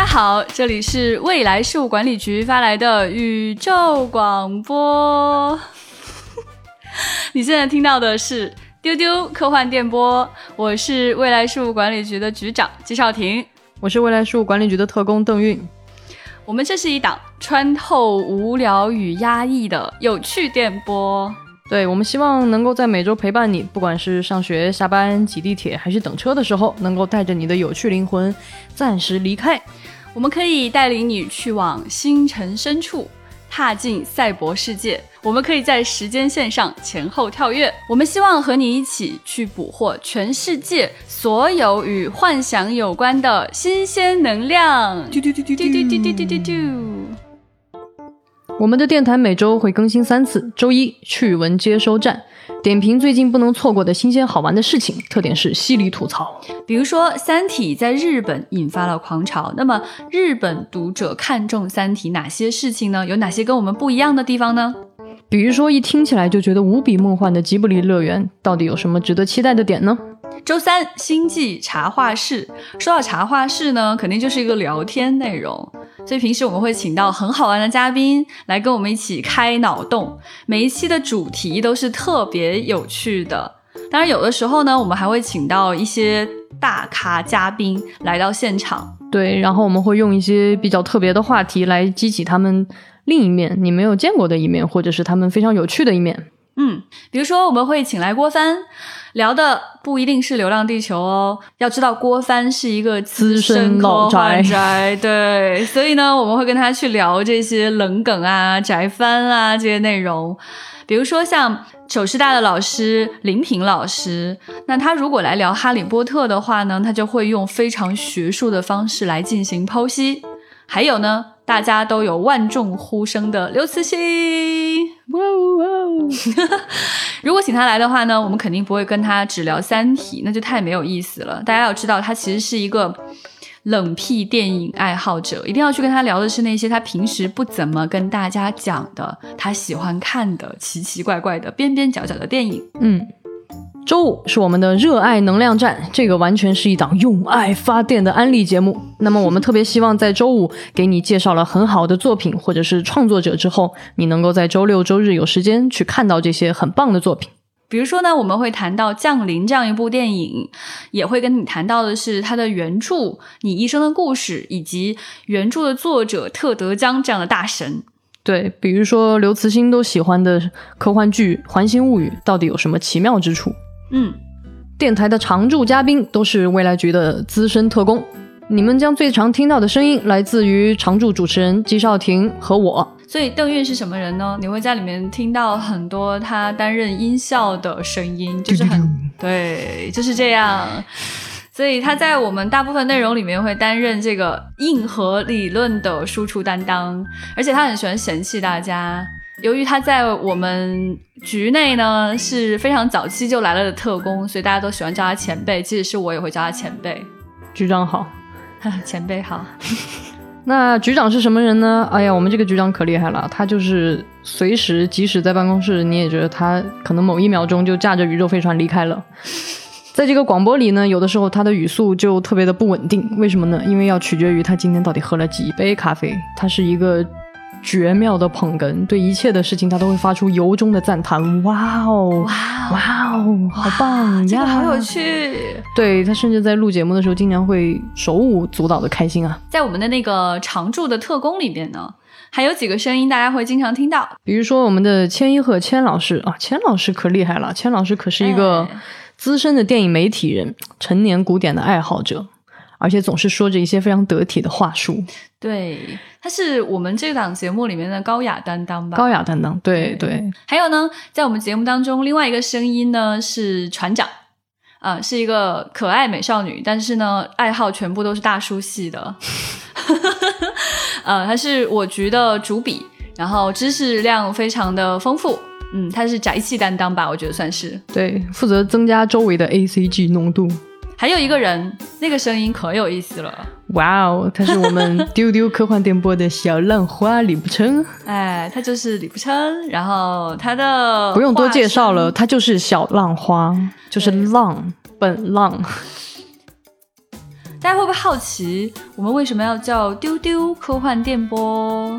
家好，这里是未来事务管理局发来的宇宙广播。你现在听到的是丢丢科幻电波，我是未来事务管理局的局长季少廷，我是未来事务管理局的特工邓运。我们这是一档穿透无聊与压抑的有趣电波。对，我们希望能够在每周陪伴你，不管是上学、下班、挤地铁还是等车的时候，能够带着你的有趣灵魂暂时离开。我们可以带领你去往星辰深处，踏进赛博世界。我们可以在时间线上前后跳跃。我们希望和你一起去捕获全世界所有与幻想有关的新鲜能量。嘟嘟嘟嘟嘟嘟嘟嘟嘟嘟。我们的电台每周会更新三次。周一趣闻接收站，点评最近不能错过的新鲜好玩的事情，特点是犀利吐槽。比如说，《三体》在日本引发了狂潮，那么日本读者看重《三体》哪些事情呢？有哪些跟我们不一样的地方呢？比如说，一听起来就觉得无比梦幻的吉卜力乐园，到底有什么值得期待的点呢？周三星际茶话室，说到茶话室呢，肯定就是一个聊天内容，所以平时我们会请到很好玩的嘉宾来跟我们一起开脑洞，每一期的主题都是特别有趣的。当然，有的时候呢，我们还会请到一些大咖嘉宾来到现场，对，然后我们会用一些比较特别的话题来激起他们另一面你没有见过的一面，或者是他们非常有趣的一面。嗯，比如说我们会请来郭帆。聊的不一定是《流浪地球》哦，要知道郭帆是一个资深老宅，对，所以呢，我们会跟他去聊这些冷梗啊、宅番啊这些内容。比如说像首师大的老师林平老师，那他如果来聊《哈利波特》的话呢，他就会用非常学术的方式来进行剖析。还有呢。大家都有万众呼声的刘慈欣，哇哦！如果请他来的话呢，我们肯定不会跟他只聊《三体》，那就太没有意思了。大家要知道，他其实是一个冷僻电影爱好者，一定要去跟他聊的是那些他平时不怎么跟大家讲的，他喜欢看的奇奇怪怪的边边角角的电影。嗯。周五是我们的热爱能量站，这个完全是一档用爱发电的安利节目。那么我们特别希望在周五给你介绍了很好的作品或者是创作者之后，你能够在周六周日有时间去看到这些很棒的作品。比如说呢，我们会谈到《降临》这样一部电影，也会跟你谈到的是它的原著《你一生的故事》，以及原著的作者特德·江这样的大神。对，比如说刘慈欣都喜欢的科幻剧《环形物语》，到底有什么奇妙之处？嗯，电台的常驻嘉宾都是未来局的资深特工，你们将最常听到的声音来自于常驻主持人季少廷和我。所以邓韵是什么人呢？你会在里面听到很多他担任音效的声音，就是很对，就是这样。所以他在我们大部分内容里面会担任这个硬核理论的输出担当，而且他很喜欢嫌弃大家。由于他在我们局内呢是非常早期就来了的特工，所以大家都喜欢叫他前辈。即使是我也会叫他前辈。局长好，前辈好。那局长是什么人呢？哎呀，我们这个局长可厉害了，他就是随时，即使在办公室，你也觉得他可能某一秒钟就驾着宇宙飞船离开了。在这个广播里呢，有的时候他的语速就特别的不稳定。为什么呢？因为要取决于他今天到底喝了几杯咖啡。他是一个。绝妙的捧哏，对一切的事情他都会发出由衷的赞叹。哇哦，哇哇哦，好棒呀，好有趣。对他甚至在录节目的时候，经常会手舞足蹈的开心啊。在我们的那个常驻的特工里边呢，还有几个声音大家会经常听到，比如说我们的千一鹤千老师啊，千老师可厉害了，千老师可是一个资深的电影媒体人，成年古典的爱好者。而且总是说着一些非常得体的话术，对，他是我们这档节目里面的高雅担当吧？高雅担当，对对。还有呢，在我们节目当中，另外一个声音呢是船长，啊，是一个可爱美少女，但是呢，爱好全部都是大叔系的，呃，他是我局的主笔，然后知识量非常的丰富，嗯，他是宅气担当吧？我觉得算是，对，负责增加周围的 A C G 浓度。还有一个人，那个声音可有意思了！哇哦，他是我们 丢丢科幻电波的小浪花李不琛。哎，他就是李不琛。然后他的不用多介绍了，他就是小浪花，就是浪本浪。大家会不会好奇，我们为什么要叫丢丢科幻电波？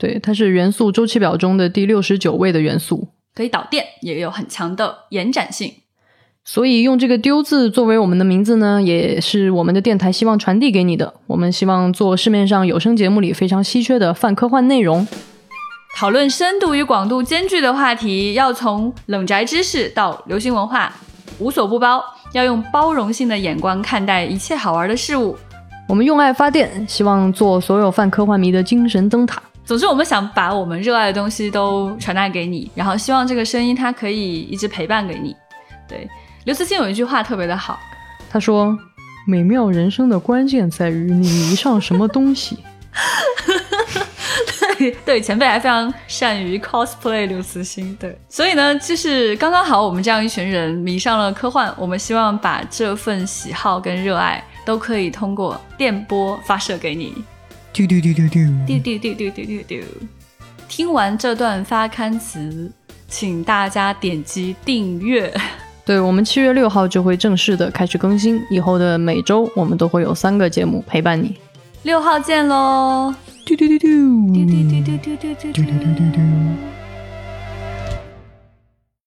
对，它是元素周期表中的第六十九位的元素，可以导电，也有很强的延展性。所以用这个“丢”字作为我们的名字呢，也是我们的电台希望传递给你的。我们希望做市面上有声节目里非常稀缺的泛科幻内容。讨论深度与广度兼具的话题，要从冷宅知识到流行文化，无所不包。要用包容性的眼光看待一切好玩的事物。我们用爱发电，希望做所有泛科幻迷的精神灯塔。总之，我们想把我们热爱的东西都传达给你，然后希望这个声音它可以一直陪伴给你。对，刘慈欣有一句话特别的好，他说：“美妙人生的关键在于你迷上什么东西。”对 对，前辈还非常善于 cosplay 刘慈欣，对，所以呢，就是刚刚好，我们这样一群人迷上了科幻，我们希望把这份喜好跟热爱都可以通过电波发射给你。丢丢丢丢丢丢丢丢丢丢丢丢。听完这段发刊词，请大家点击订阅。对我们七月六号就会正式的开始更新，以后的每周我们都会有三个节目陪伴你。六号见喽！嘟嘟嘟嘟嘟嘟嘟嘟嘟嘟嘟嘟嘟。